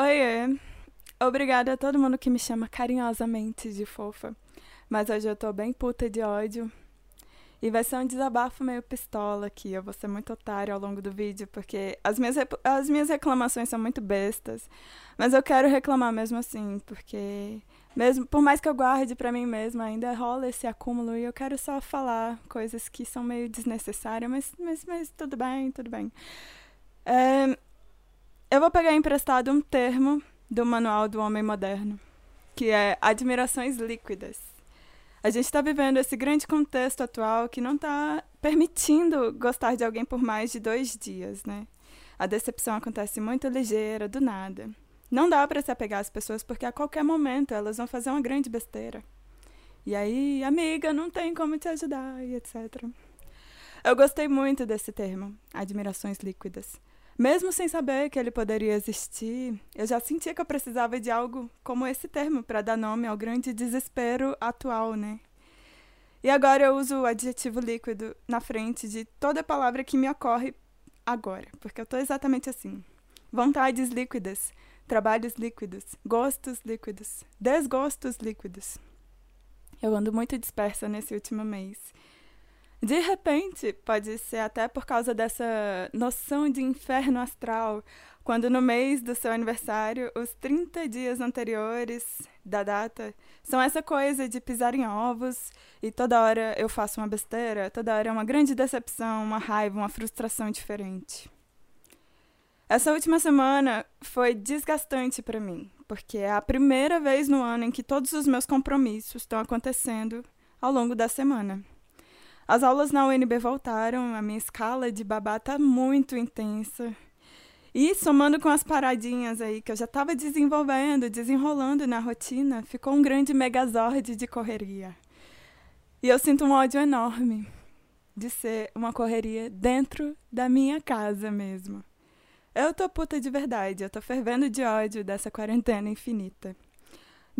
Oiê! Obrigada a todo mundo que me chama carinhosamente de fofa. Mas hoje eu tô bem puta de ódio. E vai ser um desabafo meio pistola aqui. Eu vou ser muito otário ao longo do vídeo, porque as minhas, as minhas reclamações são muito bestas. Mas eu quero reclamar mesmo assim, porque mesmo por mais que eu guarde para mim mesma, ainda rola esse acúmulo e eu quero só falar coisas que são meio desnecessárias, mas, mas, mas tudo bem, tudo bem. É, eu vou pegar emprestado um termo do Manual do Homem Moderno, que é admirações líquidas. A gente está vivendo esse grande contexto atual que não está permitindo gostar de alguém por mais de dois dias, né? A decepção acontece muito ligeira, do nada. Não dá para se apegar às pessoas porque a qualquer momento elas vão fazer uma grande besteira. E aí, amiga, não tem como te ajudar e etc. Eu gostei muito desse termo, admirações líquidas. Mesmo sem saber que ele poderia existir, eu já sentia que eu precisava de algo como esse termo para dar nome ao grande desespero atual, né? E agora eu uso o adjetivo líquido na frente de toda palavra que me ocorre agora, porque eu tô exatamente assim. Vontades líquidas, trabalhos líquidos, gostos líquidos, desgostos líquidos. Eu ando muito dispersa nesse último mês de repente, pode ser até por causa dessa noção de inferno astral, quando no mês do seu aniversário, os 30 dias anteriores da data são essa coisa de pisar em ovos e toda hora eu faço uma besteira, toda hora é uma grande decepção, uma raiva, uma frustração diferente. Essa última semana foi desgastante para mim, porque é a primeira vez no ano em que todos os meus compromissos estão acontecendo ao longo da semana. As aulas na UNB voltaram, a minha escala de babá tá muito intensa. E somando com as paradinhas aí que eu já estava desenvolvendo, desenrolando na rotina, ficou um grande megazord de correria. E eu sinto um ódio enorme de ser uma correria dentro da minha casa mesmo. Eu tô puta de verdade, eu tô fervendo de ódio dessa quarentena infinita.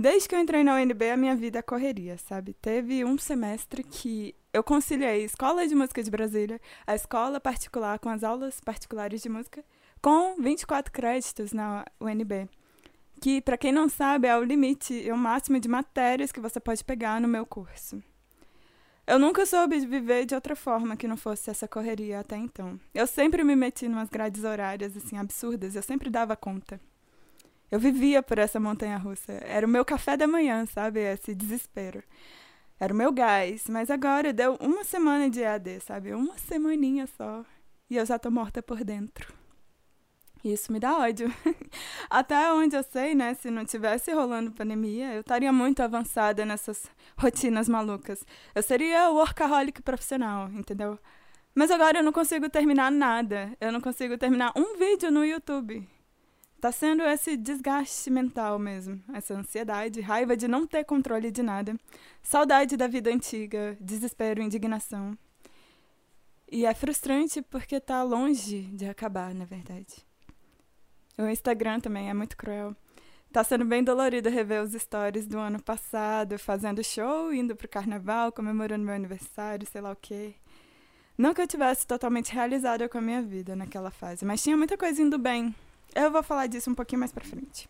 Desde que eu entrei na UNB, a minha vida correria, sabe? Teve um semestre que eu conciliei escola de música de Brasília, a escola particular com as aulas particulares de música, com 24 créditos na UNB. Que, para quem não sabe, é o limite, é o máximo de matérias que você pode pegar no meu curso. Eu nunca soube viver de outra forma que não fosse essa correria até então. Eu sempre me meti em umas grades horárias assim absurdas, eu sempre dava conta. Eu vivia por essa montanha russa. Era o meu café da manhã, sabe? Esse desespero. Era o meu gás. Mas agora deu uma semana de EAD, sabe? Uma semaninha só. E eu já tô morta por dentro. Isso me dá ódio. Até onde eu sei, né? Se não tivesse rolando pandemia, eu estaria muito avançada nessas rotinas malucas. Eu seria workaholic profissional, entendeu? Mas agora eu não consigo terminar nada. Eu não consigo terminar um vídeo no YouTube. Tá sendo esse desgaste mental mesmo, essa ansiedade, raiva de não ter controle de nada, saudade da vida antiga, desespero, indignação. E é frustrante porque tá longe de acabar, na verdade. O Instagram também é muito cruel. Tá sendo bem dolorido rever os stories do ano passado, fazendo show, indo pro carnaval, comemorando meu aniversário, sei lá o quê. Não que eu tivesse totalmente realizada com a minha vida naquela fase, mas tinha muita coisa indo bem, eu vou falar disso um pouquinho mais pra frente.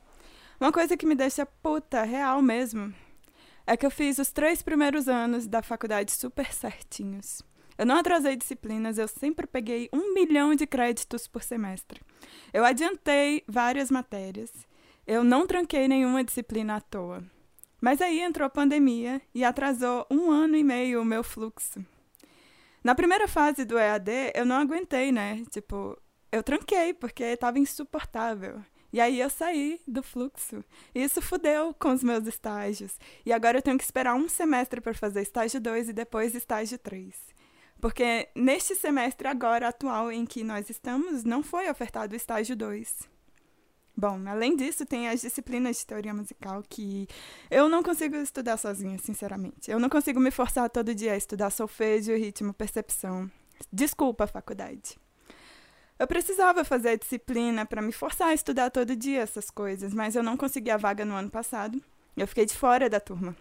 Uma coisa que me deixa puta, real mesmo, é que eu fiz os três primeiros anos da faculdade super certinhos. Eu não atrasei disciplinas, eu sempre peguei um milhão de créditos por semestre. Eu adiantei várias matérias. Eu não tranquei nenhuma disciplina à toa. Mas aí entrou a pandemia e atrasou um ano e meio o meu fluxo. Na primeira fase do EAD, eu não aguentei, né? Tipo, eu tranquei, porque estava insuportável. E aí eu saí do fluxo. E isso fudeu com os meus estágios. E agora eu tenho que esperar um semestre para fazer estágio 2 e depois estágio 3. Porque neste semestre agora atual em que nós estamos, não foi ofertado o estágio 2. Bom, além disso, tem as disciplinas de teoria musical que eu não consigo estudar sozinha, sinceramente. Eu não consigo me forçar todo dia a estudar solfejo, ritmo, percepção. Desculpa, faculdade. Eu precisava fazer a disciplina para me forçar a estudar todo dia essas coisas, mas eu não consegui a vaga no ano passado. Eu fiquei de fora da turma.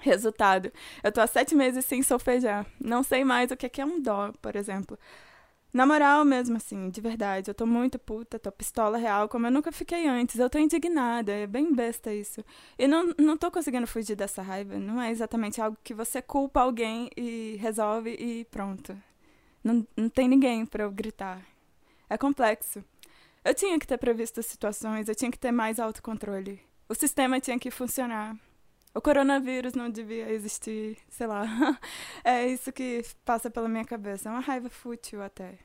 Resultado: eu tô há sete meses sem solfejar. Não sei mais o que é um dó, por exemplo. Na moral mesmo, assim, de verdade, eu tô muito puta, tô pistola real, como eu nunca fiquei antes. Eu tô indignada, é bem besta isso. E não, não tô conseguindo fugir dessa raiva. Não é exatamente algo que você culpa alguém e resolve e pronto. Não, não tem ninguém para eu gritar. É complexo. Eu tinha que ter previsto situações, eu tinha que ter mais autocontrole. O sistema tinha que funcionar. O coronavírus não devia existir, sei lá. É isso que passa pela minha cabeça. É uma raiva fútil até.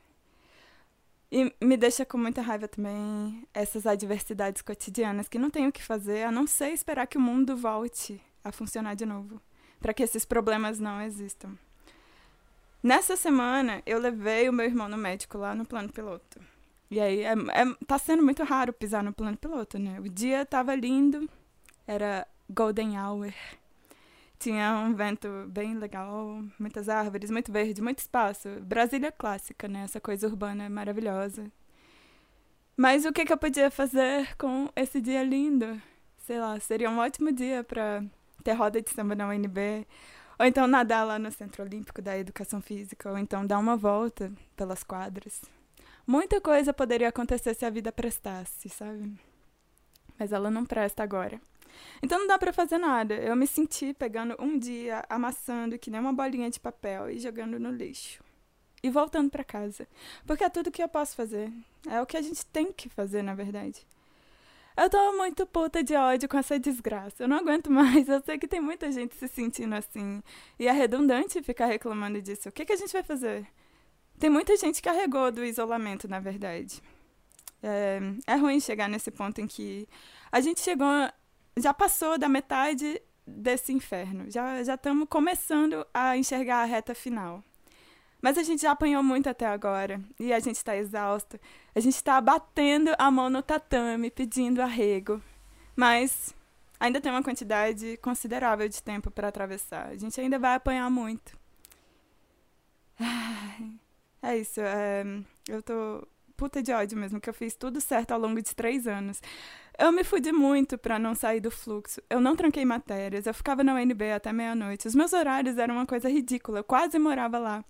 E me deixa com muita raiva também essas adversidades cotidianas que não tenho o que fazer a não ser esperar que o mundo volte a funcionar de novo, para que esses problemas não existam. Nessa semana, eu levei o meu irmão no médico lá no plano piloto. E aí, é, é, tá sendo muito raro pisar no plano piloto, né? O dia tava lindo, era golden hour. Tinha um vento bem legal, muitas árvores, muito verde, muito espaço. Brasília clássica, né? Essa coisa urbana maravilhosa. Mas o que, que eu podia fazer com esse dia lindo? Sei lá, seria um ótimo dia para ter roda de samba na UNB, ou então nadar lá no Centro Olímpico da Educação Física, ou então dar uma volta pelas quadras. Muita coisa poderia acontecer se a vida prestasse, sabe? Mas ela não presta agora. Então não dá para fazer nada. Eu me senti pegando um dia, amassando que nem uma bolinha de papel e jogando no lixo. E voltando para casa. Porque é tudo que eu posso fazer. É o que a gente tem que fazer, na verdade. Eu tô muito puta de ódio com essa desgraça. Eu não aguento mais. Eu sei que tem muita gente se sentindo assim. E é redundante ficar reclamando disso. O que, que a gente vai fazer? Tem muita gente que carregou do isolamento, na verdade. É, é ruim chegar nesse ponto em que a gente chegou já passou da metade desse inferno. Já estamos começando a enxergar a reta final. Mas a gente já apanhou muito até agora e a gente está exausto. A gente está batendo a mão no tatame, pedindo arrego. Mas ainda tem uma quantidade considerável de tempo para atravessar. A gente ainda vai apanhar muito. É isso. É, eu tô puta de ódio mesmo, que eu fiz tudo certo ao longo de três anos. Eu me fudi muito para não sair do fluxo. Eu não tranquei matérias, eu ficava na UNB até meia-noite. Os meus horários eram uma coisa ridícula, eu quase morava lá.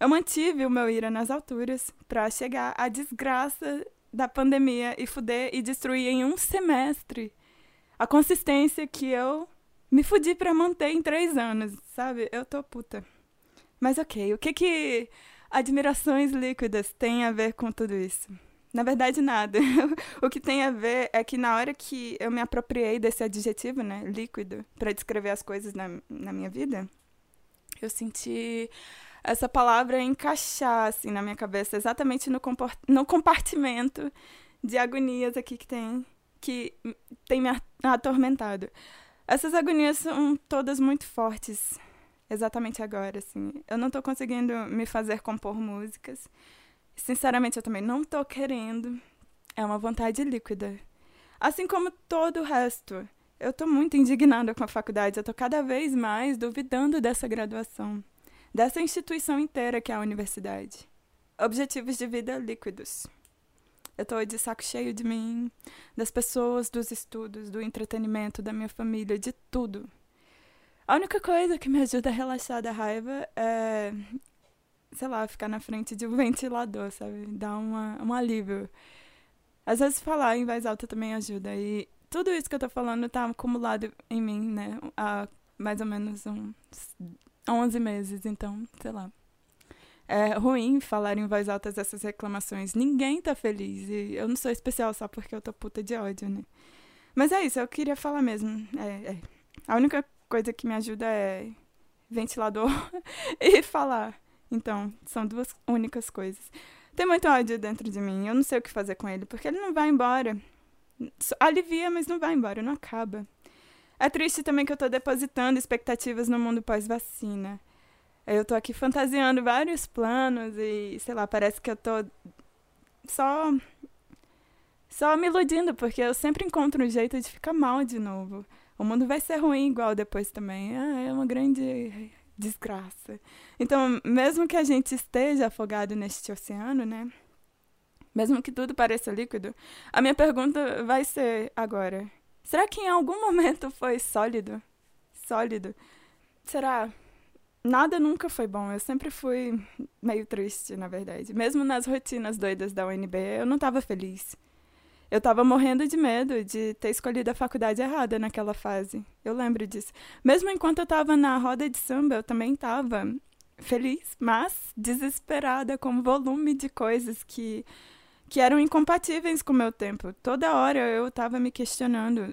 Eu mantive o meu ira nas alturas para chegar à desgraça da pandemia e fuder e destruir em um semestre a consistência que eu me fudi para manter em três anos, sabe? Eu tô puta. Mas ok, o que que admirações líquidas têm a ver com tudo isso? Na verdade, nada. o que tem a ver é que na hora que eu me apropriei desse adjetivo, né, líquido, para descrever as coisas na, na minha vida, eu senti essa palavra encaixar assim na minha cabeça, exatamente no, no compartimento de agonias aqui que tem que tem me atormentado. Essas agonias são todas muito fortes, exatamente agora, assim. Eu não estou conseguindo me fazer compor músicas. Sinceramente, eu também não tô querendo. É uma vontade líquida. Assim como todo o resto. Eu tô muito indignada com a faculdade. Eu tô cada vez mais duvidando dessa graduação. Dessa instituição inteira que é a universidade. Objetivos de vida líquidos. Eu tô de saco cheio de mim, das pessoas, dos estudos, do entretenimento, da minha família, de tudo. A única coisa que me ajuda a relaxar da raiva é sei lá, ficar na frente de um ventilador, sabe? Dá uma, um alívio. Às vezes falar em voz alta também ajuda. E tudo isso que eu tô falando tá acumulado em mim, né? Há mais ou menos uns 11 meses, então, sei lá. É ruim falar em voz alta essas reclamações. Ninguém tá feliz. E eu não sou especial só porque eu tô puta de ódio, né? Mas é isso, eu queria falar mesmo. É, é. A única coisa que me ajuda é ventilador e falar. Então, são duas únicas coisas. Tem muito ódio dentro de mim. Eu não sei o que fazer com ele, porque ele não vai embora. Alivia, mas não vai embora, não acaba. É triste também que eu tô depositando expectativas no mundo pós-vacina. Eu tô aqui fantasiando vários planos e, sei lá, parece que eu tô só só me iludindo, porque eu sempre encontro um jeito de ficar mal de novo. O mundo vai ser ruim igual depois também. Ah, é uma grande desgraça. Então, mesmo que a gente esteja afogado neste oceano, né? Mesmo que tudo pareça líquido, a minha pergunta vai ser agora: será que em algum momento foi sólido? Sólido? Será? nada nunca foi bom. Eu sempre fui meio triste, na verdade. Mesmo nas rotinas doidas da UNB, eu não estava feliz. Eu estava morrendo de medo de ter escolhido a faculdade errada naquela fase. Eu lembro disso. Mesmo enquanto eu estava na roda de samba, eu também estava feliz, mas desesperada com o volume de coisas que que eram incompatíveis com o meu tempo. Toda hora eu estava me questionando,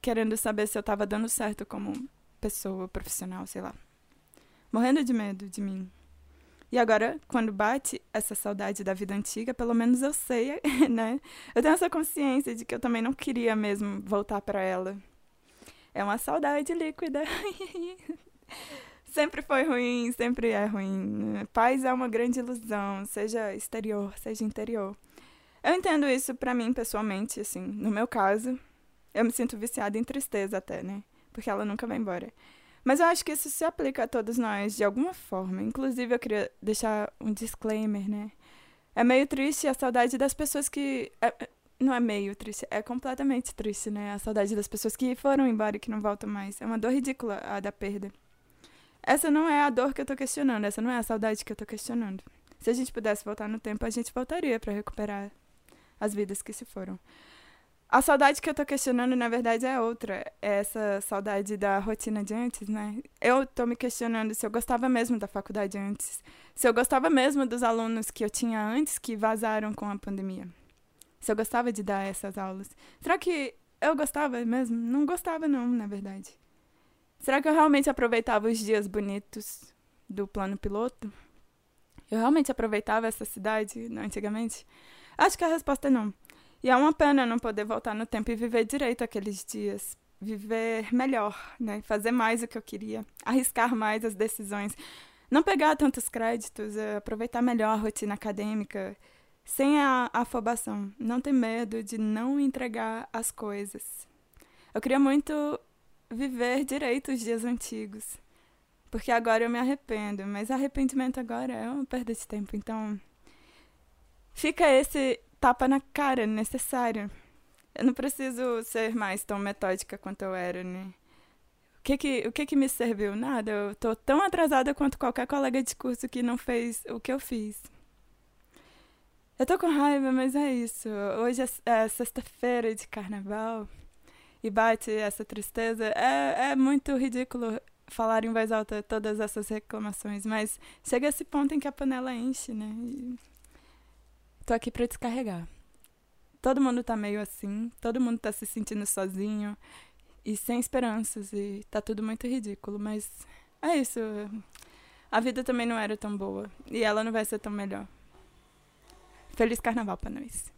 querendo saber se eu estava dando certo como pessoa profissional, sei lá. Morrendo de medo de mim. E agora, quando bate essa saudade da vida antiga, pelo menos eu sei, né? Eu tenho essa consciência de que eu também não queria mesmo voltar para ela. É uma saudade líquida. sempre foi ruim, sempre é ruim. Paz é uma grande ilusão, seja exterior, seja interior. Eu entendo isso para mim pessoalmente, assim, no meu caso, eu me sinto viciada em tristeza até, né? Porque ela nunca vai embora. Mas eu acho que isso se aplica a todos nós de alguma forma. Inclusive, eu queria deixar um disclaimer, né? É meio triste a saudade das pessoas que. É, é não é meio triste, é completamente triste, né? A saudade das pessoas que foram embora e que não voltam mais. É uma dor ridícula a da perda. Essa não é a dor que eu tô questionando, essa não é a saudade que eu tô questionando. Se a gente pudesse voltar no tempo, a gente voltaria para recuperar as vidas que se foram. A saudade que eu tô questionando, na verdade, é outra. É essa saudade da rotina de antes, né? Eu tô me questionando se eu gostava mesmo da faculdade antes. Se eu gostava mesmo dos alunos que eu tinha antes que vazaram com a pandemia. Se eu gostava de dar essas aulas. Será que eu gostava mesmo? Não gostava, não, na verdade. Será que eu realmente aproveitava os dias bonitos do plano piloto? Eu realmente aproveitava essa cidade antigamente? Acho que a resposta é não. E é uma pena não poder voltar no tempo e viver direito aqueles dias. Viver melhor, né? Fazer mais o que eu queria. Arriscar mais as decisões. Não pegar tantos créditos, é, aproveitar melhor a rotina acadêmica. Sem a afobação. Não ter medo de não entregar as coisas. Eu queria muito viver direito os dias antigos. Porque agora eu me arrependo, mas arrependimento agora é uma perda de tempo. Então, fica esse tapa na cara necessário. Eu não preciso ser mais tão metódica quanto eu era, né? O que que, o que que me serviu? Nada. Eu tô tão atrasada quanto qualquer colega de curso que não fez o que eu fiz. Eu tô com raiva, mas é isso. Hoje é, é sexta-feira de carnaval e bate essa tristeza. É, é muito ridículo falar em voz alta todas essas reclamações, mas chega esse ponto em que a panela enche, né? E tô aqui para descarregar. Todo mundo tá meio assim, todo mundo tá se sentindo sozinho e sem esperanças e tá tudo muito ridículo, mas é isso. A vida também não era tão boa e ela não vai ser tão melhor. Feliz carnaval para nós.